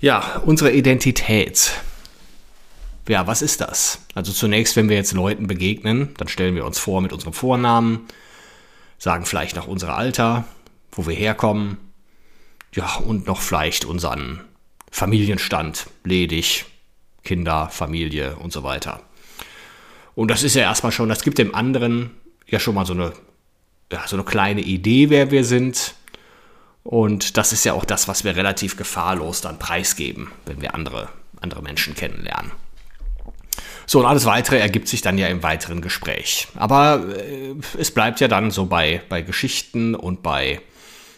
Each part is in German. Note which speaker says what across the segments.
Speaker 1: Ja, unsere Identität. Ja, was ist das? Also zunächst, wenn wir jetzt Leuten begegnen, dann stellen wir uns vor mit unserem Vornamen, sagen vielleicht noch unser Alter, wo wir herkommen, ja, und noch vielleicht unseren Familienstand, ledig, Kinder, Familie und so weiter. Und das ist ja erstmal schon, das gibt dem anderen ja schon mal so eine, ja, so eine kleine Idee, wer wir sind. Und das ist ja auch das, was wir relativ gefahrlos dann preisgeben, wenn wir andere, andere Menschen kennenlernen. So, und alles weitere ergibt sich dann ja im weiteren Gespräch. Aber äh, es bleibt ja dann so bei, bei Geschichten und bei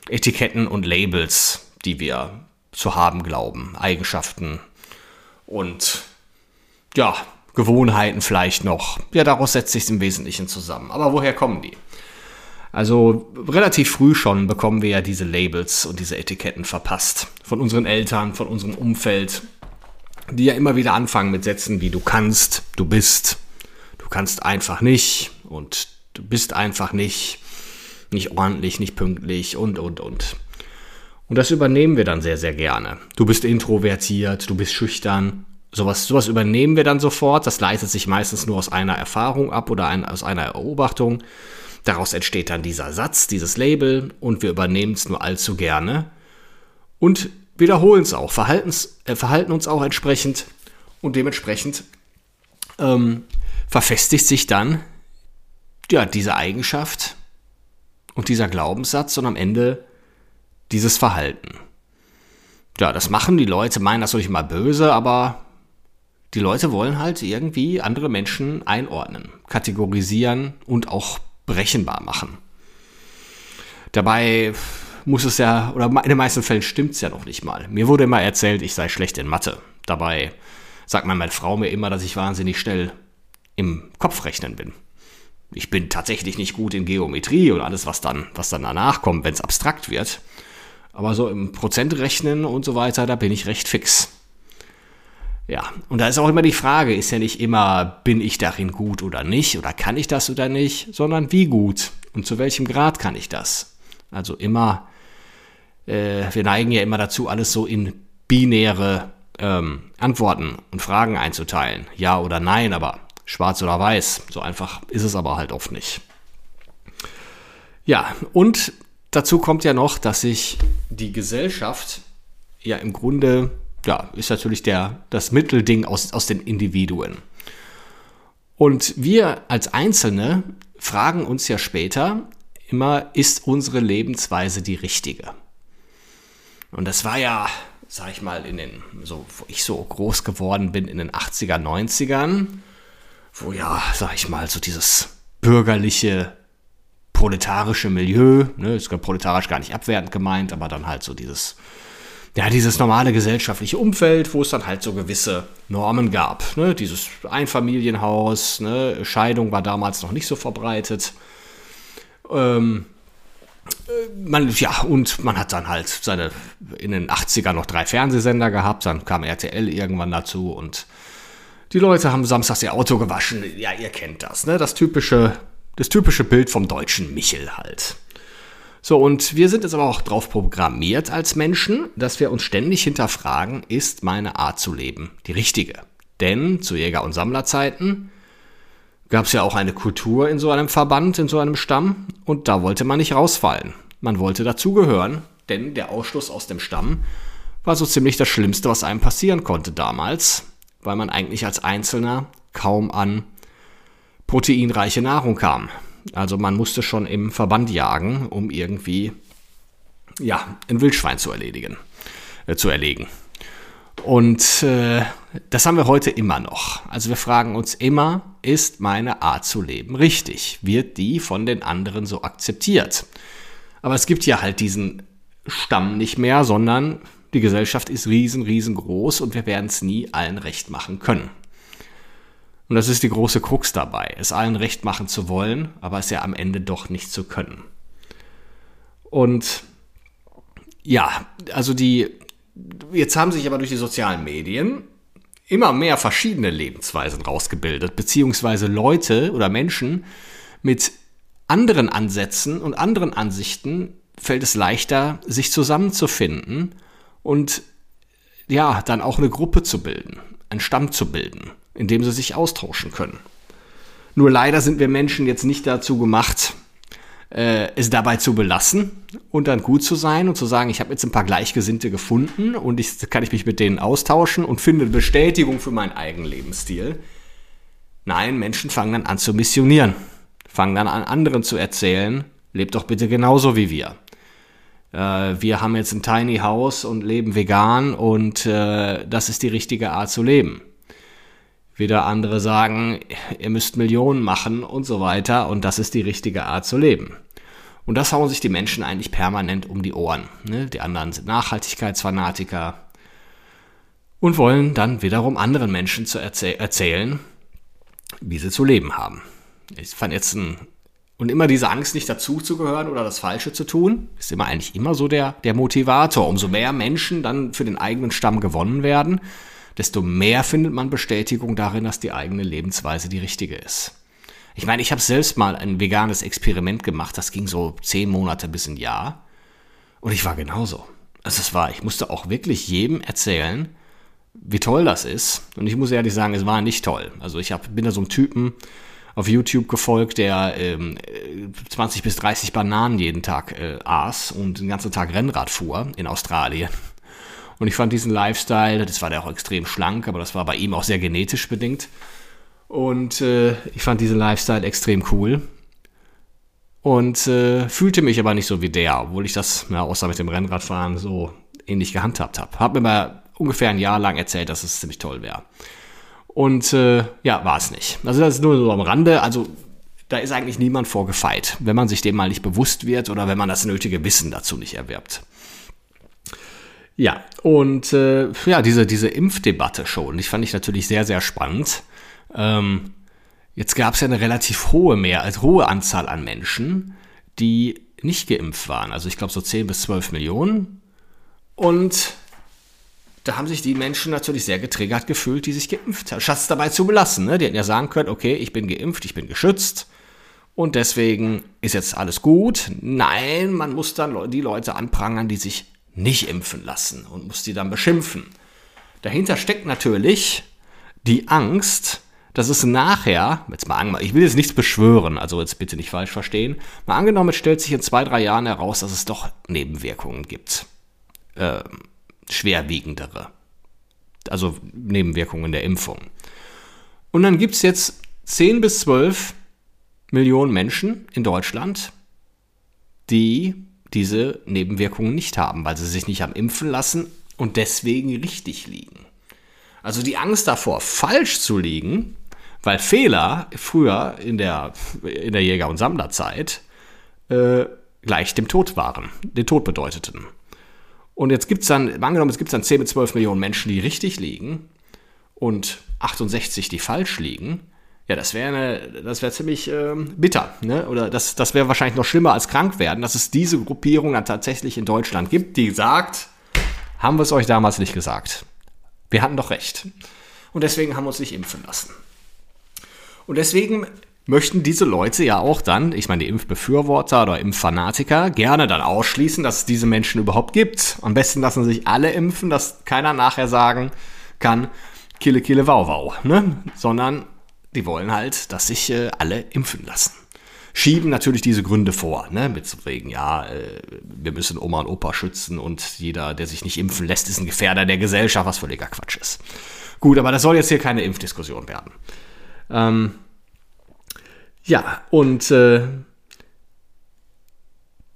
Speaker 1: Etiketten und Labels, die wir zu haben glauben. Eigenschaften und ja, Gewohnheiten vielleicht noch. Ja, daraus setzt sich im Wesentlichen zusammen. Aber woher kommen die? Also relativ früh schon bekommen wir ja diese Labels und diese Etiketten verpasst. Von unseren Eltern, von unserem Umfeld, die ja immer wieder anfangen mit Sätzen wie du kannst, du bist, du kannst einfach nicht und du bist einfach nicht, nicht ordentlich, nicht pünktlich und, und, und. Und das übernehmen wir dann sehr, sehr gerne. Du bist introvertiert, du bist schüchtern. Sowas, sowas übernehmen wir dann sofort. Das leitet sich meistens nur aus einer Erfahrung ab oder ein, aus einer Beobachtung. Daraus entsteht dann dieser Satz, dieses Label und wir übernehmen es nur allzu gerne und wiederholen es auch, äh, verhalten uns auch entsprechend und dementsprechend ähm, verfestigt sich dann ja, diese Eigenschaft und dieser Glaubenssatz und am Ende dieses Verhalten. Ja, das machen die Leute, meinen das nicht mal böse, aber die Leute wollen halt irgendwie andere Menschen einordnen, kategorisieren und auch berechenbar machen. Dabei muss es ja, oder in den meisten Fällen stimmt es ja noch nicht mal. Mir wurde immer erzählt, ich sei schlecht in Mathe. Dabei sagt meine Frau mir immer, dass ich wahnsinnig schnell im Kopf rechnen bin. Ich bin tatsächlich nicht gut in Geometrie und alles, was dann, was dann danach kommt, wenn es abstrakt wird. Aber so im Prozentrechnen und so weiter, da bin ich recht fix. Ja, und da ist auch immer die Frage, ist ja nicht immer, bin ich darin gut oder nicht, oder kann ich das oder nicht, sondern wie gut und zu welchem Grad kann ich das. Also immer, äh, wir neigen ja immer dazu, alles so in binäre ähm, Antworten und Fragen einzuteilen. Ja oder nein, aber schwarz oder weiß. So einfach ist es aber halt oft nicht. Ja, und dazu kommt ja noch, dass sich die Gesellschaft ja im Grunde ja, ist natürlich der, das Mittelding aus, aus den Individuen. Und wir als Einzelne fragen uns ja später immer, ist unsere Lebensweise die richtige? Und das war ja, sag ich mal, in den, so, wo ich so groß geworden bin, in den 80er, 90ern, wo ja, sag ich mal, so dieses bürgerliche, proletarische Milieu, ne, ist proletarisch gar nicht abwertend gemeint, aber dann halt so dieses ja, dieses normale gesellschaftliche Umfeld, wo es dann halt so gewisse Normen gab. Ne? Dieses Einfamilienhaus, ne? Scheidung war damals noch nicht so verbreitet. Ähm, äh, man, ja, und man hat dann halt seine, in den 80ern noch drei Fernsehsender gehabt, dann kam RTL irgendwann dazu und die Leute haben samstags ihr Auto gewaschen. Ja, ihr kennt das, ne? Das typische, das typische Bild vom deutschen Michel halt. So, und wir sind jetzt aber auch drauf programmiert als Menschen, dass wir uns ständig hinterfragen, ist meine Art zu leben die richtige? Denn zu Jäger- und Sammlerzeiten gab es ja auch eine Kultur in so einem Verband, in so einem Stamm, und da wollte man nicht rausfallen. Man wollte dazugehören, denn der Ausschluss aus dem Stamm war so ziemlich das Schlimmste, was einem passieren konnte damals, weil man eigentlich als Einzelner kaum an proteinreiche Nahrung kam. Also man musste schon im Verband jagen, um irgendwie ja, ein Wildschwein zu erledigen, äh, zu erlegen. Und äh, das haben wir heute immer noch. Also wir fragen uns immer, ist meine Art zu leben richtig? Wird die von den anderen so akzeptiert? Aber es gibt ja halt diesen Stamm nicht mehr, sondern die Gesellschaft ist riesen, riesengroß und wir werden es nie allen recht machen können. Und das ist die große Krux dabei, es allen recht machen zu wollen, aber es ja am Ende doch nicht zu können. Und ja, also die, jetzt haben sich aber durch die sozialen Medien immer mehr verschiedene Lebensweisen rausgebildet, beziehungsweise Leute oder Menschen mit anderen Ansätzen und anderen Ansichten fällt es leichter, sich zusammenzufinden und ja, dann auch eine Gruppe zu bilden, einen Stamm zu bilden, in dem sie sich austauschen können. Nur leider sind wir Menschen jetzt nicht dazu gemacht, äh, es dabei zu belassen und dann gut zu sein und zu sagen, ich habe jetzt ein paar Gleichgesinnte gefunden und ich kann ich mich mit denen austauschen und finde Bestätigung für meinen eigenen Lebensstil. Nein, Menschen fangen dann an zu missionieren, fangen dann an anderen zu erzählen, lebt doch bitte genauso wie wir äh, wir haben jetzt ein Tiny House und leben vegan und äh, das ist die richtige Art zu leben. Wieder andere sagen, ihr müsst Millionen machen und so weiter und das ist die richtige Art zu leben. Und das hauen sich die Menschen eigentlich permanent um die Ohren. Ne? Die anderen sind Nachhaltigkeitsfanatiker und wollen dann wiederum anderen Menschen zu erzäh erzählen, wie sie zu leben haben. Ich fand jetzt ein und immer diese Angst, nicht dazuzugehören oder das Falsche zu tun, ist immer eigentlich immer so der, der Motivator. Umso mehr Menschen dann für den eigenen Stamm gewonnen werden, desto mehr findet man Bestätigung darin, dass die eigene Lebensweise die richtige ist. Ich meine, ich habe selbst mal ein veganes Experiment gemacht, das ging so zehn Monate bis ein Jahr. Und ich war genauso. Also es war, ich musste auch wirklich jedem erzählen, wie toll das ist. Und ich muss ehrlich sagen, es war nicht toll. Also ich hab, bin da so ein Typen, auf YouTube gefolgt, der ähm, 20 bis 30 Bananen jeden Tag äh, aß und den ganzen Tag Rennrad fuhr in Australien. Und ich fand diesen Lifestyle, das war der auch extrem schlank, aber das war bei ihm auch sehr genetisch bedingt. Und äh, ich fand diesen Lifestyle extrem cool. Und äh, fühlte mich aber nicht so wie der, obwohl ich das, ja, außer mit dem Rennradfahren, so ähnlich gehandhabt habe. Hab mir mal ungefähr ein Jahr lang erzählt, dass es ziemlich toll wäre. Und äh, ja, war es nicht. Also das ist nur so am Rande. Also da ist eigentlich niemand vorgefeit, wenn man sich dem mal nicht bewusst wird oder wenn man das nötige Wissen dazu nicht erwirbt. Ja, und äh, ja, diese, diese Impfdebatte schon, die fand ich natürlich sehr, sehr spannend. Ähm, jetzt gab es ja eine relativ hohe mehr, also hohe Anzahl an Menschen, die nicht geimpft waren. Also ich glaube so 10 bis 12 Millionen. Und da haben sich die Menschen natürlich sehr getriggert gefühlt, die sich geimpft haben. Schatz dabei zu belassen. Ne? Die hätten ja sagen können, okay, ich bin geimpft, ich bin geschützt und deswegen ist jetzt alles gut. Nein, man muss dann die Leute anprangern, die sich nicht impfen lassen und muss die dann beschimpfen. Dahinter steckt natürlich die Angst, dass es nachher, jetzt mal ich will jetzt nichts beschwören, also jetzt bitte nicht falsch verstehen, mal angenommen, es stellt sich in zwei, drei Jahren heraus, dass es doch Nebenwirkungen gibt. Ähm, schwerwiegendere. Also Nebenwirkungen der Impfung. Und dann gibt es jetzt 10 bis 12 Millionen Menschen in Deutschland, die diese Nebenwirkungen nicht haben, weil sie sich nicht haben impfen lassen und deswegen richtig liegen. Also die Angst davor, falsch zu liegen, weil Fehler früher in der, in der Jäger- und Sammlerzeit äh, gleich dem Tod waren, den Tod bedeuteten. Und jetzt gibt es dann, angenommen, es gibt dann 10 bis 12 Millionen Menschen, die richtig liegen und 68, die falsch liegen. Ja, das wäre wäre ziemlich ähm, bitter, ne? Oder das, das wäre wahrscheinlich noch schlimmer als krank werden, dass es diese Gruppierung dann tatsächlich in Deutschland gibt, die sagt, haben wir es euch damals nicht gesagt. Wir hatten doch recht. Und deswegen haben wir uns nicht impfen lassen. Und deswegen möchten diese Leute ja auch dann, ich meine die Impfbefürworter oder Impffanatiker, gerne dann ausschließen, dass es diese Menschen überhaupt gibt. Am besten lassen sich alle impfen, dass keiner nachher sagen kann, kille, kille, wow, wow, ne? Sondern die wollen halt, dass sich äh, alle impfen lassen. Schieben natürlich diese Gründe vor, ne? Mit so wegen, ja, äh, wir müssen Oma und Opa schützen und jeder, der sich nicht impfen lässt, ist ein Gefährder der Gesellschaft, was völliger Quatsch ist. Gut, aber das soll jetzt hier keine Impfdiskussion werden. Ähm, ja, und äh,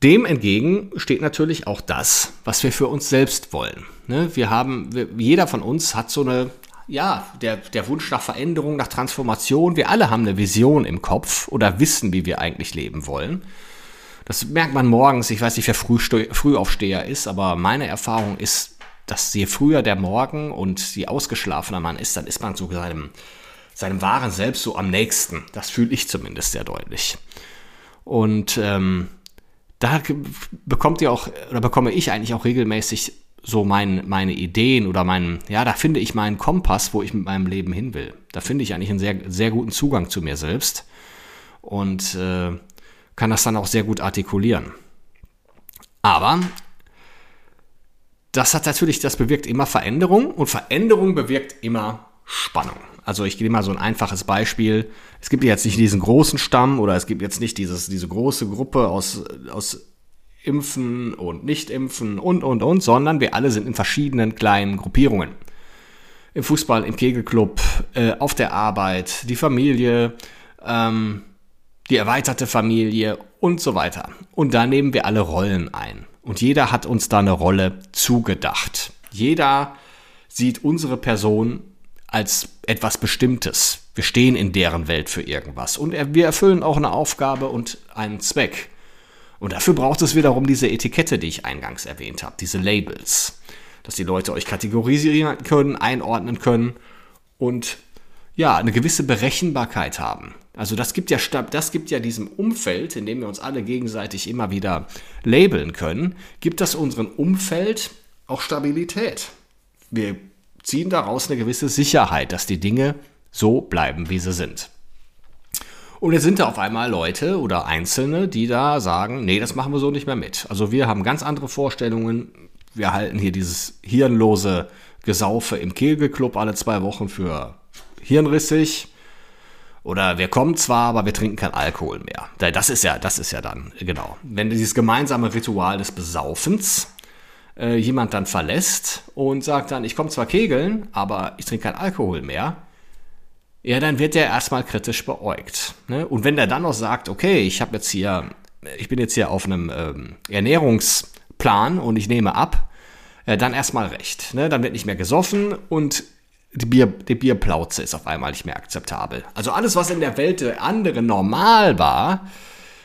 Speaker 1: dem entgegen steht natürlich auch das, was wir für uns selbst wollen. Ne? Wir haben, wir, jeder von uns hat so eine, ja, der, der Wunsch nach Veränderung, nach Transformation. Wir alle haben eine Vision im Kopf oder wissen, wie wir eigentlich leben wollen. Das merkt man morgens. Ich weiß nicht, wer Frühaufsteher ist, aber meine Erfahrung ist, dass je früher der Morgen und je ausgeschlafener man ist, dann ist man zu seinem, seinem wahren Selbst so am nächsten. Das fühle ich zumindest sehr deutlich. Und ähm, da bekommt ihr auch, oder bekomme ich eigentlich auch regelmäßig so mein, meine Ideen oder meinen, ja, da finde ich meinen Kompass, wo ich mit meinem Leben hin will. Da finde ich eigentlich einen sehr, sehr guten Zugang zu mir selbst und äh, kann das dann auch sehr gut artikulieren. Aber das hat natürlich, das bewirkt immer Veränderung und Veränderung bewirkt immer Spannung. Also ich gebe mal so ein einfaches Beispiel. Es gibt jetzt nicht diesen großen Stamm oder es gibt jetzt nicht dieses, diese große Gruppe aus, aus Impfen und Nicht-Impfen und, und, und, sondern wir alle sind in verschiedenen kleinen Gruppierungen. Im Fußball, im Kegelclub, äh, auf der Arbeit, die Familie, ähm, die erweiterte Familie und so weiter. Und da nehmen wir alle Rollen ein. Und jeder hat uns da eine Rolle zugedacht. Jeder sieht unsere Person als etwas Bestimmtes. Wir stehen in deren Welt für irgendwas. Und wir erfüllen auch eine Aufgabe und einen Zweck. Und dafür braucht es wiederum diese Etikette, die ich eingangs erwähnt habe, diese Labels, dass die Leute euch kategorisieren können, einordnen können und ja, eine gewisse Berechenbarkeit haben. Also das gibt ja das gibt ja diesem Umfeld, in dem wir uns alle gegenseitig immer wieder labeln können, gibt das unserem Umfeld auch Stabilität. Wir ziehen daraus eine gewisse Sicherheit, dass die Dinge so bleiben, wie sie sind. Und jetzt sind da auf einmal Leute oder Einzelne, die da sagen, nee, das machen wir so nicht mehr mit. Also wir haben ganz andere Vorstellungen. Wir halten hier dieses hirnlose Gesaufe im Kegelclub alle zwei Wochen für hirnrissig. Oder wir kommen zwar, aber wir trinken kein Alkohol mehr. Das ist ja, das ist ja dann, genau. Wenn dieses gemeinsame Ritual des Besaufens äh, jemand dann verlässt und sagt dann, ich komme zwar kegeln, aber ich trinke kein Alkohol mehr, ja, dann wird der erstmal kritisch beäugt. Ne? Und wenn der dann noch sagt, okay, ich habe jetzt hier, ich bin jetzt hier auf einem ähm, Ernährungsplan und ich nehme ab, äh, dann erstmal recht. Ne? Dann wird nicht mehr gesoffen und die, Bier, die Bierplauze ist auf einmal nicht mehr akzeptabel. Also alles, was in der Welt der anderen normal war,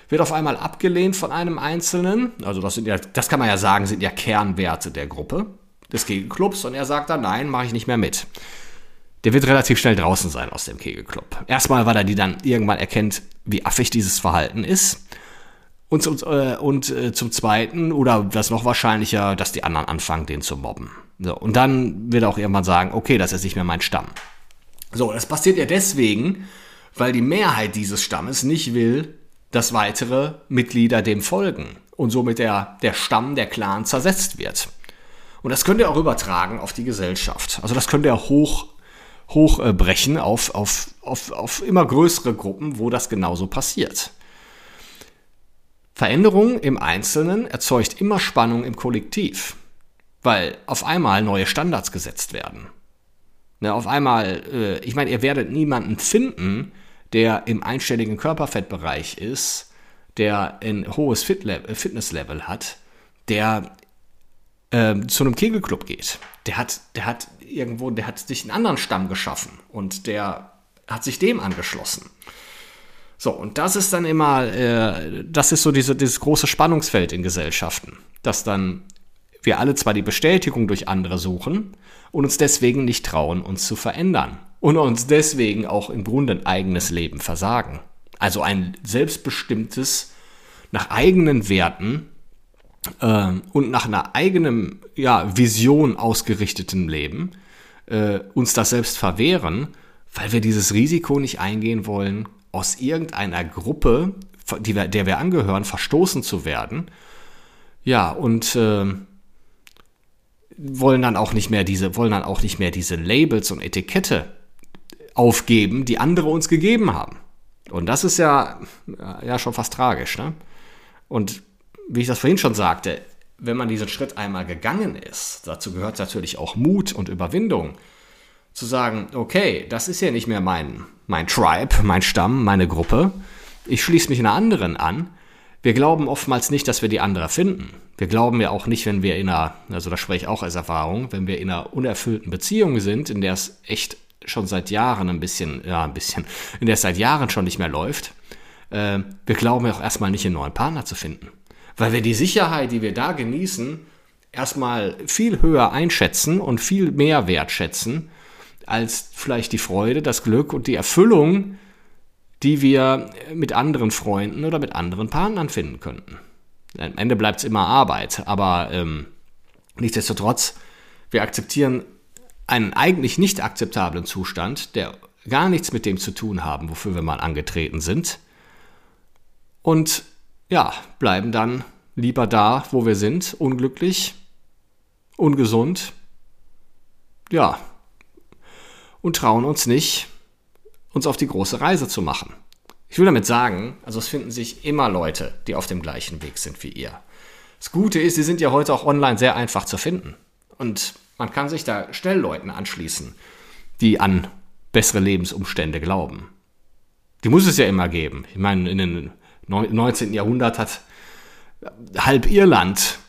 Speaker 1: wird auf einmal abgelehnt von einem Einzelnen. Also das sind ja, das kann man ja sagen, sind ja Kernwerte der Gruppe des Gegenclubs und er sagt dann, nein, mache ich nicht mehr mit der wird relativ schnell draußen sein aus dem Kegelclub. Erstmal, weil er die dann irgendwann erkennt, wie affig dieses Verhalten ist. Und zum, äh, und äh, zum Zweiten, oder das noch wahrscheinlicher, dass die anderen anfangen, den zu mobben. So, und dann wird er auch irgendwann sagen, okay, das ist nicht mehr mein Stamm. So, das passiert ja deswegen, weil die Mehrheit dieses Stammes nicht will, dass weitere Mitglieder dem folgen und somit der, der Stamm, der Clan zersetzt wird. Und das könnt ihr auch übertragen auf die Gesellschaft. Also das könnt ihr hoch hochbrechen auf, auf, auf, auf immer größere Gruppen, wo das genauso passiert. Veränderung im Einzelnen erzeugt immer Spannung im Kollektiv, weil auf einmal neue Standards gesetzt werden. Ne, auf einmal, äh, ich meine, ihr werdet niemanden finden, der im einstelligen Körperfettbereich ist, der ein hohes Fitnesslevel hat, der äh, zu einem Kegelclub geht. Der hat, der hat irgendwo, der hat sich einen anderen Stamm geschaffen und der hat sich dem angeschlossen. So, und das ist dann immer, äh, das ist so diese, dieses große Spannungsfeld in Gesellschaften, dass dann wir alle zwar die Bestätigung durch andere suchen und uns deswegen nicht trauen, uns zu verändern und uns deswegen auch im Grunde ein eigenes Leben versagen. Also ein selbstbestimmtes, nach eigenen Werten äh, und nach einer eigenen ja, Vision ausgerichteten Leben äh, uns das selbst verwehren, weil wir dieses Risiko nicht eingehen wollen, aus irgendeiner Gruppe, wir, der wir angehören, verstoßen zu werden. Ja, und äh, wollen dann auch nicht mehr diese, wollen dann auch nicht mehr diese Labels und Etikette aufgeben, die andere uns gegeben haben. Und das ist ja, ja schon fast tragisch. Ne? Und wie ich das vorhin schon sagte, wenn man diesen Schritt einmal gegangen ist, dazu gehört natürlich auch Mut und Überwindung, zu sagen, okay, das ist ja nicht mehr mein, mein Tribe, mein Stamm, meine Gruppe, ich schließe mich einer anderen an. Wir glauben oftmals nicht, dass wir die andere finden. Wir glauben ja auch nicht, wenn wir in einer, also das spreche ich auch als Erfahrung, wenn wir in einer unerfüllten Beziehung sind, in der es echt schon seit Jahren ein bisschen, ja, ein bisschen, in der es seit Jahren schon nicht mehr läuft, äh, wir glauben ja auch erstmal nicht, einen neuen Partner zu finden. Weil wir die Sicherheit, die wir da genießen, erstmal viel höher einschätzen und viel mehr wertschätzen als vielleicht die Freude, das Glück und die Erfüllung, die wir mit anderen Freunden oder mit anderen Partnern finden könnten. Am Ende bleibt es immer Arbeit, aber ähm, nichtsdestotrotz, wir akzeptieren einen eigentlich nicht akzeptablen Zustand, der gar nichts mit dem zu tun haben, wofür wir mal angetreten sind. Und ja, bleiben dann lieber da, wo wir sind, unglücklich, ungesund, ja, und trauen uns nicht, uns auf die große Reise zu machen. Ich will damit sagen, also es finden sich immer Leute, die auf dem gleichen Weg sind wie ihr. Das Gute ist, sie sind ja heute auch online sehr einfach zu finden. Und man kann sich da Stellleuten anschließen, die an bessere Lebensumstände glauben. Die muss es ja immer geben. Ich meine, in den 19. Jahrhundert hat halb Irland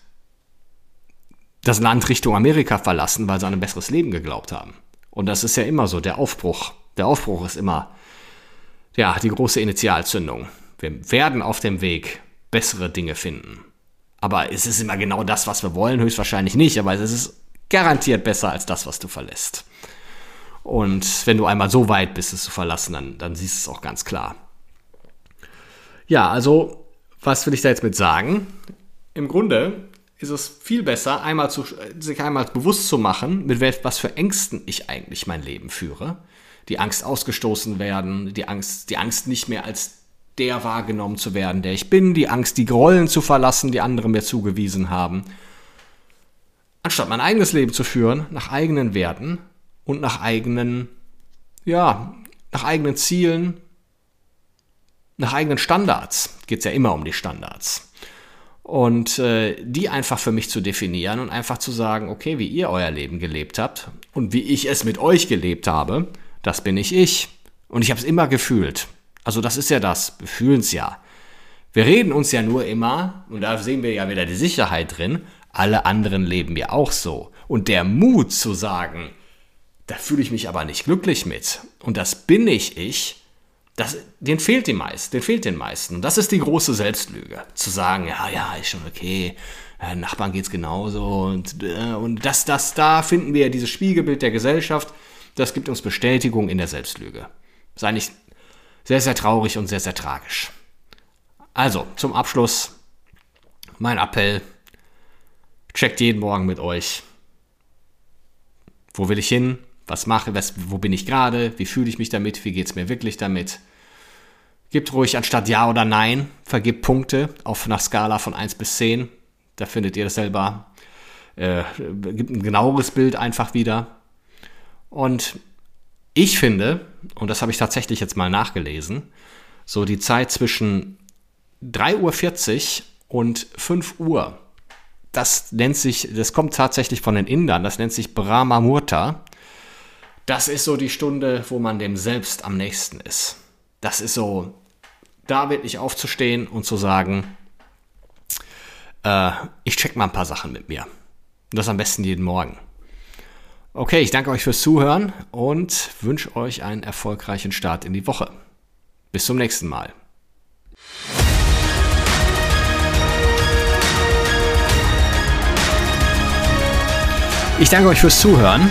Speaker 1: das Land Richtung Amerika verlassen, weil sie an ein besseres Leben geglaubt haben. Und das ist ja immer so, der Aufbruch. Der Aufbruch ist immer, ja, die große Initialzündung. Wir werden auf dem Weg bessere Dinge finden. Aber es ist immer genau das, was wir wollen, höchstwahrscheinlich nicht, aber es ist garantiert besser als das, was du verlässt. Und wenn du einmal so weit bist, es zu verlassen, dann, dann siehst du es auch ganz klar. Ja, also, was will ich da jetzt mit sagen? Im Grunde ist es viel besser, einmal zu, sich einmal bewusst zu machen, mit was für Ängsten ich eigentlich mein Leben führe. Die Angst ausgestoßen werden, die Angst, die Angst nicht mehr als der wahrgenommen zu werden, der ich bin, die Angst, die Rollen zu verlassen, die andere mir zugewiesen haben. Anstatt mein eigenes Leben zu führen, nach eigenen Werten und nach eigenen, ja, nach eigenen Zielen, nach eigenen Standards. Geht es ja immer um die Standards. Und äh, die einfach für mich zu definieren und einfach zu sagen, okay, wie ihr euer Leben gelebt habt und wie ich es mit euch gelebt habe, das bin ich ich. Und ich habe es immer gefühlt. Also das ist ja das, wir fühlen es ja. Wir reden uns ja nur immer, und da sehen wir ja wieder die Sicherheit drin, alle anderen leben ja auch so. Und der Mut zu sagen, da fühle ich mich aber nicht glücklich mit. Und das bin ich ich, das, den fehlt den meisten, den fehlt den meisten. Und das ist die große Selbstlüge. Zu sagen, ja, ja, ist schon okay, Nachbarn geht's genauso. Und, äh, und das, das, da finden wir dieses Spiegelbild der Gesellschaft. Das gibt uns Bestätigung in der Selbstlüge. Ist eigentlich sehr, sehr traurig und sehr, sehr tragisch. Also, zum Abschluss mein Appell. Checkt jeden Morgen mit euch. Wo will ich hin? Was mache, was, wo bin ich gerade? Wie fühle ich mich damit? Wie geht es mir wirklich damit? Gebt ruhig anstatt Ja oder Nein, vergibt Punkte auf einer Skala von 1 bis 10. Da findet ihr das selber. Äh, gibt ein genaueres Bild einfach wieder. Und ich finde, und das habe ich tatsächlich jetzt mal nachgelesen, so die Zeit zwischen 3.40 Uhr und 5 Uhr, das nennt sich, das kommt tatsächlich von den Indern, das nennt sich Brahma Murta. Das ist so die Stunde, wo man dem selbst am nächsten ist. Das ist so, da wirklich aufzustehen und zu sagen, äh, ich check mal ein paar Sachen mit mir. Und das am besten jeden Morgen. Okay, ich danke euch fürs Zuhören und wünsche euch einen erfolgreichen Start in die Woche. Bis zum nächsten Mal. Ich danke euch fürs Zuhören.